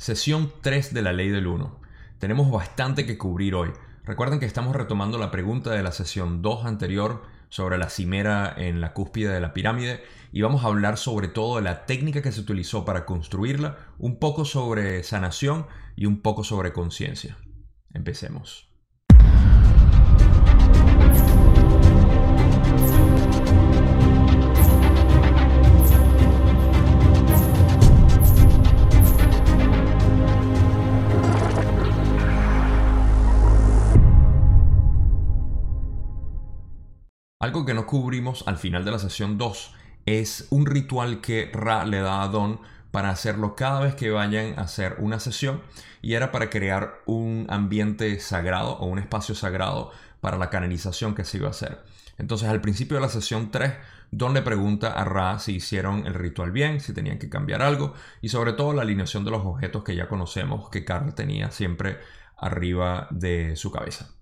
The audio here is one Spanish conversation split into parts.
Sesión 3 de la ley del 1. Tenemos bastante que cubrir hoy. Recuerden que estamos retomando la pregunta de la sesión 2 anterior sobre la cimera en la cúspide de la pirámide y vamos a hablar sobre todo de la técnica que se utilizó para construirla, un poco sobre sanación y un poco sobre conciencia. Empecemos. Algo que no cubrimos al final de la sesión 2 es un ritual que Ra le da a Don para hacerlo cada vez que vayan a hacer una sesión y era para crear un ambiente sagrado o un espacio sagrado para la canalización que se iba a hacer. Entonces al principio de la sesión 3, Don le pregunta a Ra si hicieron el ritual bien, si tenían que cambiar algo y sobre todo la alineación de los objetos que ya conocemos que Carl tenía siempre arriba de su cabeza.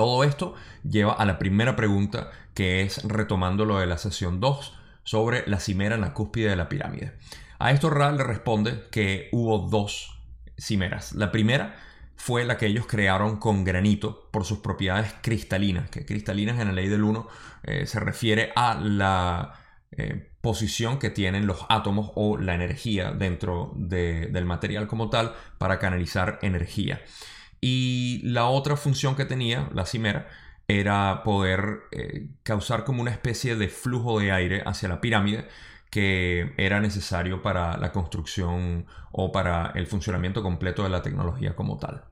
Todo esto lleva a la primera pregunta, que es retomando lo de la sesión 2 sobre la cimera en la cúspide de la pirámide. A esto Ra le responde que hubo dos cimeras. La primera fue la que ellos crearon con granito por sus propiedades cristalinas, que cristalinas en la ley del 1 eh, se refiere a la eh, posición que tienen los átomos o la energía dentro del material como tal para canalizar energía. Y la otra función que tenía la cimera era poder eh, causar como una especie de flujo de aire hacia la pirámide que era necesario para la construcción o para el funcionamiento completo de la tecnología como tal.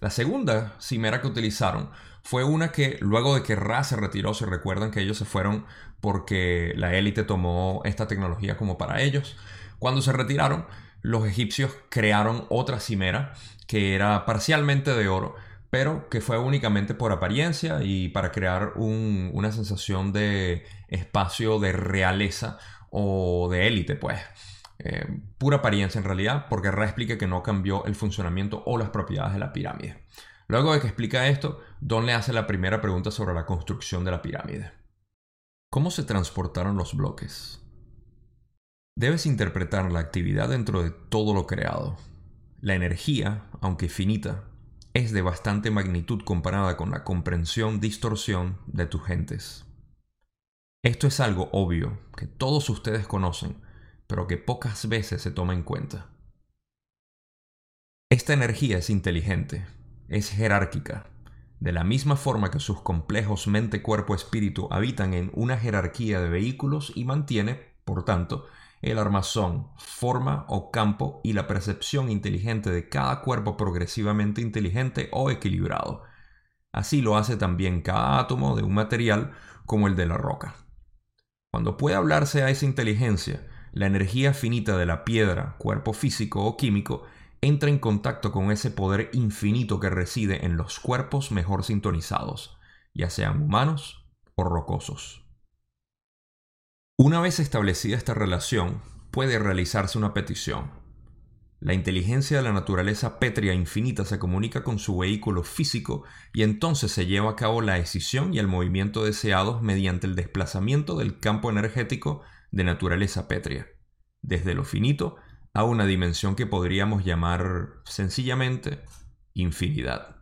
La segunda cimera que utilizaron fue una que luego de que Ra se retiró, se recuerdan que ellos se fueron porque la élite tomó esta tecnología como para ellos. Cuando se retiraron, los egipcios crearon otra cimera que era parcialmente de oro, pero que fue únicamente por apariencia y para crear una sensación de espacio de realeza o de élite, pues. Eh, pura apariencia en realidad, porque Ra explica que no cambió el funcionamiento o las propiedades de la pirámide. Luego de que explica esto, Don le hace la primera pregunta sobre la construcción de la pirámide. ¿Cómo se transportaron los bloques? Debes interpretar la actividad dentro de todo lo creado. La energía, aunque finita, es de bastante magnitud comparada con la comprensión distorsión de tus gentes. Esto es algo obvio que todos ustedes conocen, pero que pocas veces se toma en cuenta. Esta energía es inteligente, es jerárquica, de la misma forma que sus complejos mente, cuerpo, espíritu habitan en una jerarquía de vehículos y mantiene, por tanto, el armazón, forma o campo y la percepción inteligente de cada cuerpo progresivamente inteligente o equilibrado. Así lo hace también cada átomo de un material como el de la roca. Cuando puede hablarse a esa inteligencia, la energía finita de la piedra, cuerpo físico o químico, entra en contacto con ese poder infinito que reside en los cuerpos mejor sintonizados, ya sean humanos o rocosos. Una vez establecida esta relación, puede realizarse una petición. La inteligencia de la naturaleza pétrea infinita se comunica con su vehículo físico y entonces se lleva a cabo la decisión y el movimiento deseados mediante el desplazamiento del campo energético de naturaleza pétrea, desde lo finito a una dimensión que podríamos llamar sencillamente infinidad.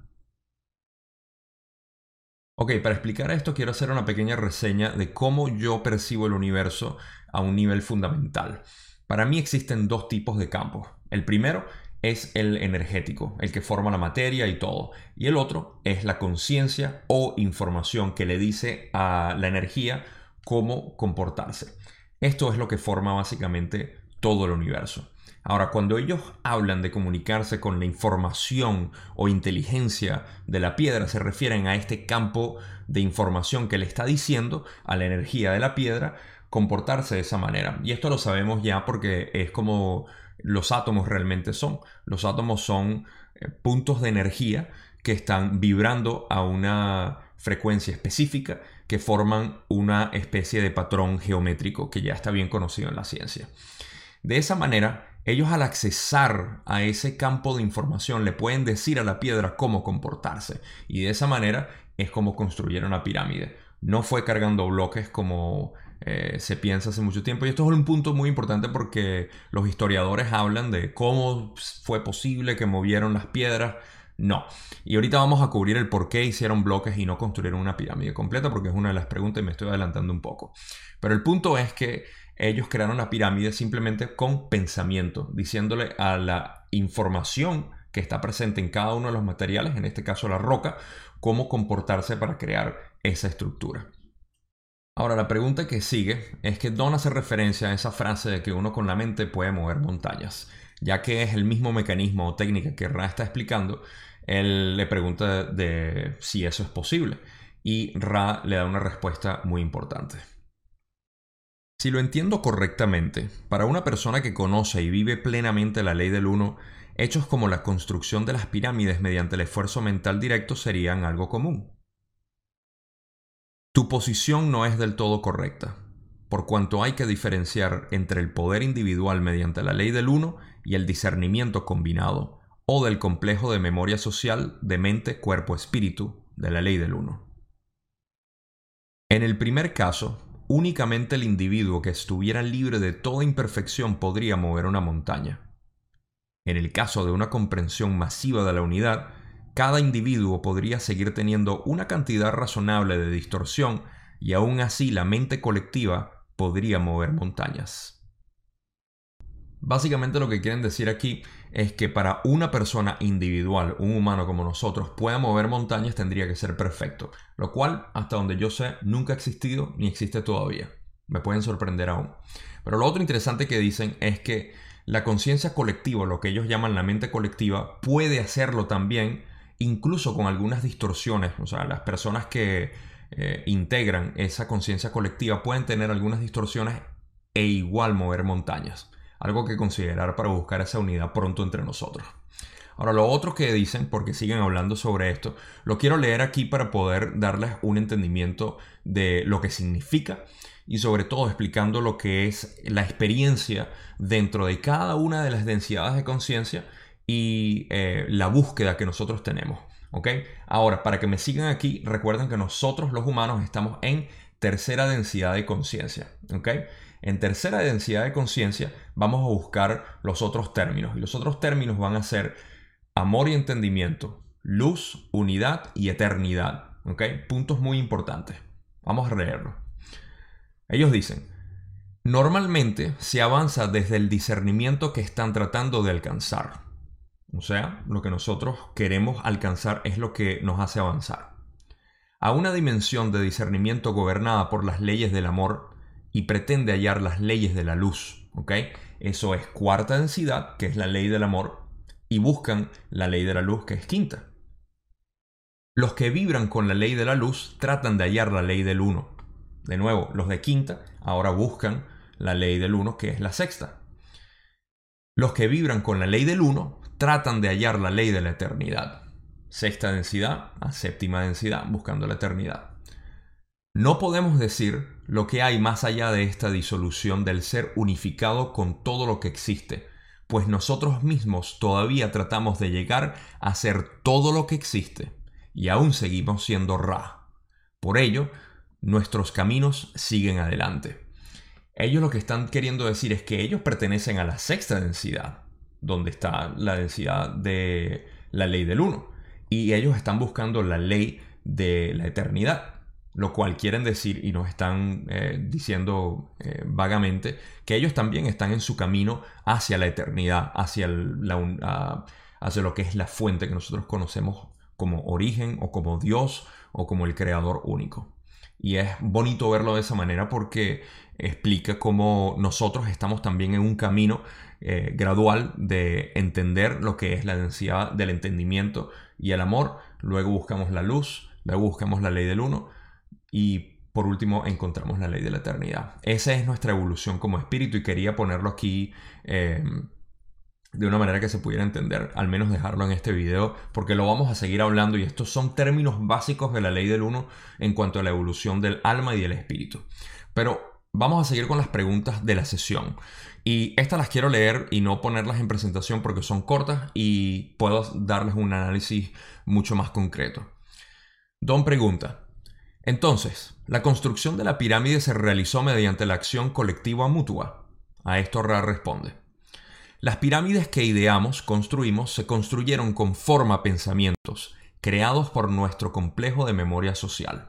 Ok, para explicar esto quiero hacer una pequeña reseña de cómo yo percibo el universo a un nivel fundamental. Para mí existen dos tipos de campos. El primero es el energético, el que forma la materia y todo. Y el otro es la conciencia o información que le dice a la energía cómo comportarse. Esto es lo que forma básicamente todo el universo. Ahora, cuando ellos hablan de comunicarse con la información o inteligencia de la piedra, se refieren a este campo de información que le está diciendo a la energía de la piedra comportarse de esa manera. Y esto lo sabemos ya porque es como los átomos realmente son. Los átomos son eh, puntos de energía que están vibrando a una frecuencia específica que forman una especie de patrón geométrico que ya está bien conocido en la ciencia. De esa manera, ellos al accesar a ese campo de información le pueden decir a la piedra cómo comportarse. Y de esa manera es como construyeron la pirámide. no fue cargando bloques como eh, se piensa hace mucho tiempo. Y esto es un punto muy importante porque los historiadores hablan de cómo fue posible que movieron las piedras. No. Y ahorita vamos a cubrir el por qué hicieron bloques y no construyeron una pirámide completa, porque es una de las preguntas y me estoy adelantando un poco. Pero el punto es que ellos crearon la pirámide simplemente con pensamiento, diciéndole a la información que está presente en cada uno de los materiales, en este caso la roca, cómo comportarse para crear esa estructura. Ahora, la pregunta que sigue es que Don hace referencia a esa frase de que uno con la mente puede mover montañas, ya que es el mismo mecanismo o técnica que Ra está explicando, él le pregunta de si eso es posible y Ra le da una respuesta muy importante. Si lo entiendo correctamente, para una persona que conoce y vive plenamente la ley del uno, hechos como la construcción de las pirámides mediante el esfuerzo mental directo serían algo común. Tu posición no es del todo correcta, por cuanto hay que diferenciar entre el poder individual mediante la ley del uno y el discernimiento combinado, o del complejo de memoria social de mente, cuerpo, espíritu de la ley del uno. En el primer caso, únicamente el individuo que estuviera libre de toda imperfección podría mover una montaña. En el caso de una comprensión masiva de la unidad, cada individuo podría seguir teniendo una cantidad razonable de distorsión y aún así la mente colectiva podría mover montañas. Básicamente lo que quieren decir aquí es que para una persona individual, un humano como nosotros, pueda mover montañas tendría que ser perfecto, lo cual hasta donde yo sé nunca ha existido ni existe todavía. Me pueden sorprender aún. Pero lo otro interesante que dicen es que la conciencia colectiva, lo que ellos llaman la mente colectiva, puede hacerlo también, incluso con algunas distorsiones. O sea, las personas que eh, integran esa conciencia colectiva pueden tener algunas distorsiones e igual mover montañas algo que considerar para buscar esa unidad pronto entre nosotros. Ahora, lo otro que dicen, porque siguen hablando sobre esto, lo quiero leer aquí para poder darles un entendimiento de lo que significa y sobre todo explicando lo que es la experiencia dentro de cada una de las densidades de conciencia y eh, la búsqueda que nosotros tenemos. Ahora, para que me sigan aquí, recuerden que nosotros los humanos estamos en tercera densidad de conciencia. En tercera densidad de conciencia vamos a buscar los otros términos y los otros términos van a ser amor y entendimiento, luz, unidad y eternidad. Puntos muy importantes. Vamos a leerlo. Ellos dicen, normalmente se avanza desde el discernimiento que están tratando de alcanzar. O sea, lo que nosotros queremos alcanzar es lo que nos hace avanzar. A una dimensión de discernimiento gobernada por las leyes del amor y pretende hallar las leyes de la luz. ¿ok? Eso es cuarta densidad, que es la ley del amor, y buscan la ley de la luz, que es quinta. Los que vibran con la ley de la luz tratan de hallar la ley del uno. De nuevo, los de quinta ahora buscan la ley del uno, que es la sexta. Los que vibran con la ley del uno tratan de hallar la ley de la eternidad. Sexta densidad a séptima densidad, buscando la eternidad. No podemos decir lo que hay más allá de esta disolución del ser unificado con todo lo que existe, pues nosotros mismos todavía tratamos de llegar a ser todo lo que existe, y aún seguimos siendo Ra. Por ello, nuestros caminos siguen adelante. Ellos lo que están queriendo decir es que ellos pertenecen a la sexta densidad, donde está la densidad de la ley del uno, y ellos están buscando la ley de la eternidad lo cual quieren decir y nos están eh, diciendo eh, vagamente que ellos también están en su camino hacia la eternidad, hacia, la, hacia lo que es la fuente que nosotros conocemos como origen o como Dios o como el creador único. Y es bonito verlo de esa manera porque explica cómo nosotros estamos también en un camino eh, gradual de entender lo que es la densidad del entendimiento y el amor. Luego buscamos la luz, luego buscamos la ley del uno y por último encontramos la ley de la eternidad. Esa es nuestra evolución como espíritu y quería ponerlo aquí em, de una manera que se pudiera entender, al menos dejarlo en este video, porque lo vamos a seguir hablando y estos son términos básicos de la ley del uno en cuanto a la evolución del alma y del espíritu. Pero vamos a seguir con las preguntas de la sesión. Y estas las quiero leer y no ponerlas en presentación porque son cortas y puedo darles un análisis mucho más concreto. Don pregunta, Entonces, la construcción de la pirámide se realizó mediante la acción colectiva mutua. A esto Ra responde. Las pirámides que ideamos, construimos, se construyeron con forma pensamientos, creados por nuestro complejo de memoria social.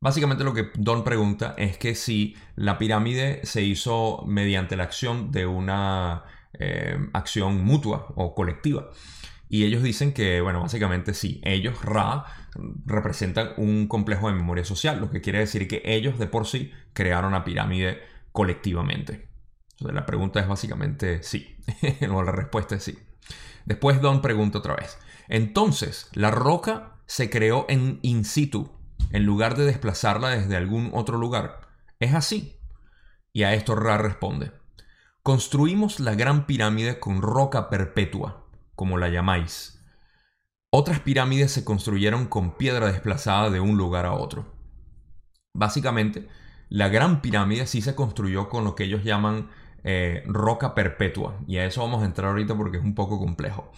Básicamente lo que Don pregunta es que si la pirámide se hizo mediante la acción de una eh, acción mutua o colectiva. Y ellos dicen que, bueno, básicamente sí, ellos, Ra, representan un complejo de memoria social, lo que quiere decir que ellos de por sí crearon la pirámide colectivamente. Entonces la pregunta es básicamente sí, o la respuesta es sí. Después Don pregunta otra vez. Entonces, la roca se creó en in situ, en lugar de desplazarla desde algún otro lugar. ¿Es así? Y a esto Ra responde. Construimos la gran pirámide con roca perpetua como la llamáis. Otras pirámides se construyeron con piedra desplazada de un lugar a otro. Básicamente, la gran pirámide sí se construyó con lo que ellos llaman eh, roca perpetua, y a eso vamos a entrar ahorita porque es un poco complejo.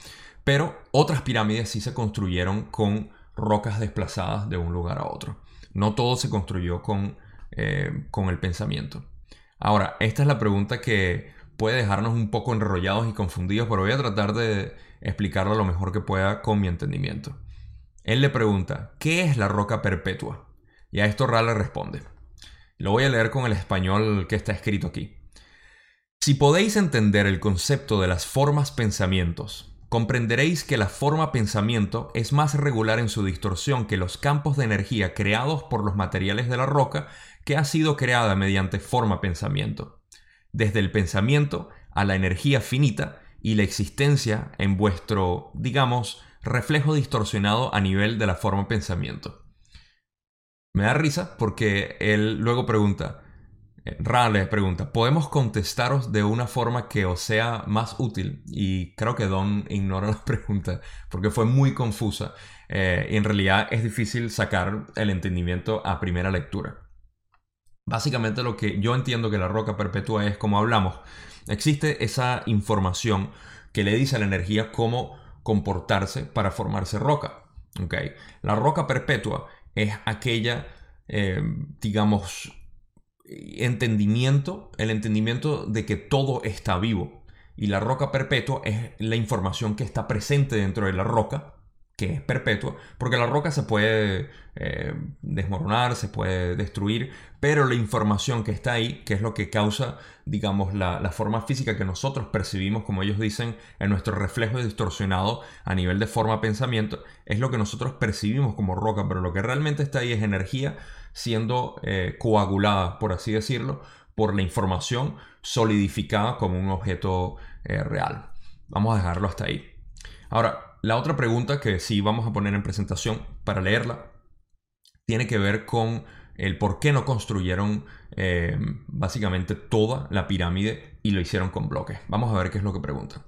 Pero otras pirámides sí se construyeron con rocas desplazadas de un lugar a otro. No todo se construyó con, eh, con el pensamiento. Ahora, esta es la pregunta que puede dejarnos un poco enrollados y confundidos, pero voy a tratar de explicarlo lo mejor que pueda con mi entendimiento. Él le pregunta, ¿qué es la roca perpetua? Y a esto Ra le responde. Lo voy a leer con el español que está escrito aquí. Si podéis entender el concepto de las formas pensamientos, comprenderéis que la forma pensamiento es más regular en su distorsión que los campos de energía creados por los materiales de la roca que ha sido creada mediante forma pensamiento. Desde el pensamiento a la energía finita y la existencia en vuestro, digamos, reflejo distorsionado a nivel de la forma pensamiento. Me da risa porque él luego pregunta, eh, Ra le pregunta, ¿podemos contestaros de una forma que os sea más útil? Y creo que Don ignora la pregunta porque fue muy confusa eh, y en realidad es difícil sacar el entendimiento a primera lectura. Básicamente lo que yo entiendo que la roca perpetua es como hablamos, Existe esa información que le dice a la energía cómo comportarse para formarse roca. ¿okay? La roca perpetua es aquella, eh, digamos, entendimiento, el entendimiento de que todo está vivo. Y la roca perpetua es la información que está presente dentro de la roca que es perpetua, porque la roca se puede eh, desmoronar, se puede destruir, pero la información que está ahí, que es lo que causa, digamos, la, forma física que nosotros percibimos, como ellos dicen, en nuestro reflejo distorsionado a nivel de forma pensamiento, es lo que nosotros percibimos como roca, pero lo que realmente está ahí es energía siendo eh, coagulada, por así decirlo, por la información solidificada como un objeto eh, real. Vamos a dejarlo hasta ahí. Ahora, la otra pregunta que sí vamos a poner en presentación para leerla tiene que ver con el por qué no construyeron eh, básicamente toda la pirámide y lo hicieron con bloques. Vamos a ver qué es lo que pregunta.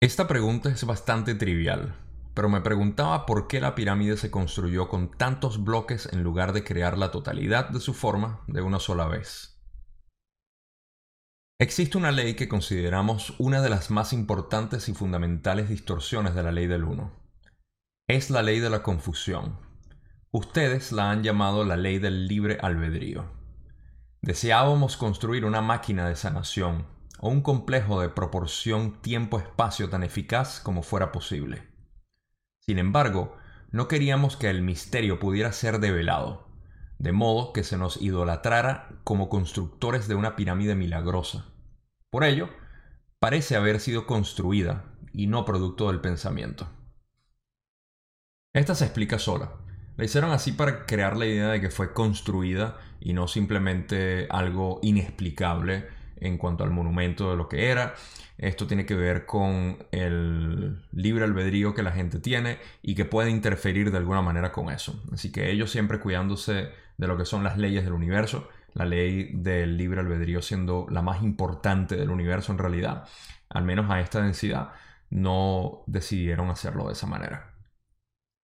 Esta pregunta es bastante trivial, pero me preguntaba por qué la pirámide se construyó con tantos bloques en lugar de crear la totalidad de su forma de una sola vez. Existe una ley que consideramos una de las más importantes y fundamentales distorsiones de la ley del uno. Es la ley de la confusión. Ustedes la han llamado la ley del libre albedrío. Deseábamos construir una máquina de sanación o un complejo de proporción tiempo-espacio tan eficaz como fuera posible. Sin embargo, no queríamos que el misterio pudiera ser develado, de modo que se nos idolatrara como constructores de una pirámide milagrosa. Por ello, parece haber sido construida y no producto del pensamiento. Esta se explica sola. La hicieron así para crear la idea de que fue construida y no simplemente algo inexplicable en cuanto al monumento de lo que era. Esto tiene que ver con el libre albedrío que la gente tiene y que puede interferir de alguna manera con eso. Así que ellos siempre cuidándose de lo que son las leyes del universo, la ley del libre albedrío siendo la más importante del universo en realidad, al menos a esta densidad, no decidieron hacerlo de esa manera.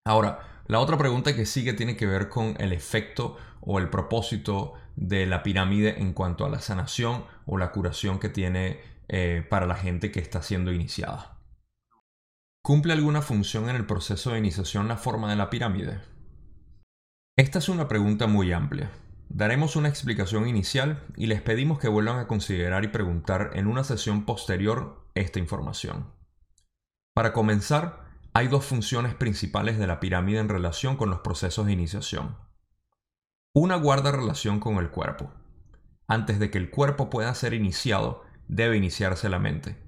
Ahora, la otra pregunta que sigue tiene que ver con el efecto o el propósito de la pirámide en cuanto a la sanación o la curación que tiene eh, para la gente que está siendo iniciada. ¿Cumple alguna función en el proceso de iniciación la forma de la pirámide? Esta es una pregunta muy amplia. Daremos una explicación inicial y les pedimos que vuelvan a considerar y preguntar en una sesión posterior esta información. Para comenzar, hay dos funciones principales de la pirámide en relación con los procesos de iniciación. Una guarda relación con el cuerpo. Antes de que el cuerpo pueda ser iniciado, debe iniciarse la mente.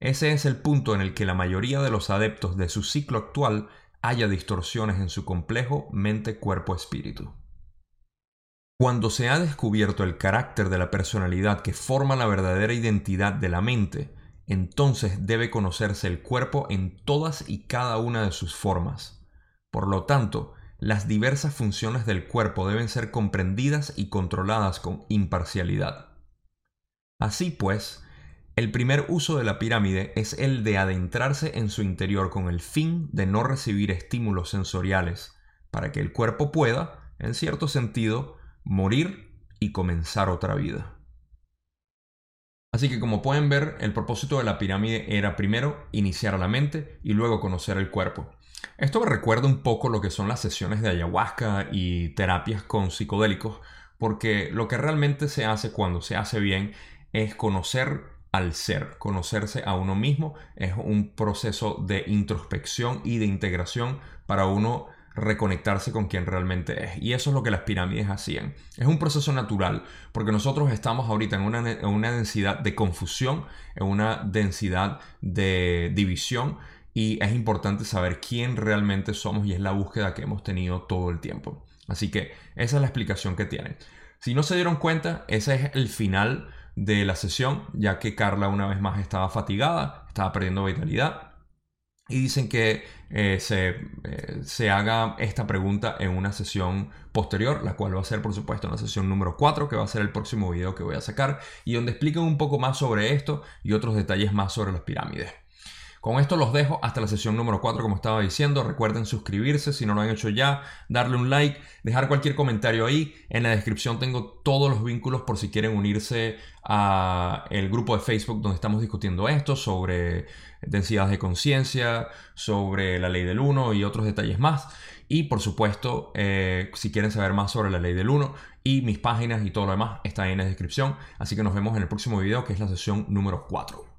Ese es el punto en el que la mayoría de los adeptos de su ciclo actual haya distorsiones en su complejo mente-cuerpo-espíritu. Cuando se ha descubierto el carácter de la personalidad que forma la verdadera identidad de la mente, entonces debe conocerse el cuerpo en todas y cada una de sus formas. Por lo tanto, las diversas funciones del cuerpo deben ser comprendidas y controladas con imparcialidad. Así pues, el primer uso de la pirámide es el de adentrarse en su interior con el fin de no recibir estímulos sensoriales, para que el cuerpo pueda, en cierto sentido, morir y comenzar otra vida. Así que como pueden ver, el propósito de la pirámide era primero iniciar la mente y luego conocer el cuerpo. Esto me recuerda un poco lo que son las sesiones de ayahuasca y terapias con psicodélicos, porque lo que realmente se hace cuando se hace bien es conocer al ser. Conocerse a uno mismo es un proceso de introspección y de integración para uno reconectarse con quien realmente es. Y eso es lo que las pirámides hacían. Es un proceso natural, porque nosotros estamos ahorita en una, en una densidad de confusión, en una densidad de división, y es importante saber quién realmente somos y es la búsqueda que hemos tenido todo el tiempo. Así que esa es la explicación que tienen. Si no se dieron cuenta, ese es el final de la sesión, ya que Carla una vez más estaba fatigada, estaba perdiendo vitalidad. Y dicen que eh, se, eh, se, haga esta pregunta en una sesión posterior, la cual va a ser por supuesto en la sesión número 4, que va a ser el próximo video que voy a sacar, y donde expliquen un poco más sobre esto y otros detalles más sobre las pirámides. Con esto los dejo hasta la sesión número 4, como estaba diciendo. Recuerden suscribirse si no lo han hecho ya, darle un like, dejar cualquier comentario ahí. En la descripción tengo todos los vínculos por si quieren unirse a el grupo de Facebook donde estamos discutiendo esto sobre densidad de conciencia, sobre la ley del 1 y otros detalles más. Y por supuesto, eh, si quieren saber más sobre la ley del 1 y mis páginas y todo lo demás, está ahí en la descripción. Así que nos vemos en el próximo video que es la sesión número 4.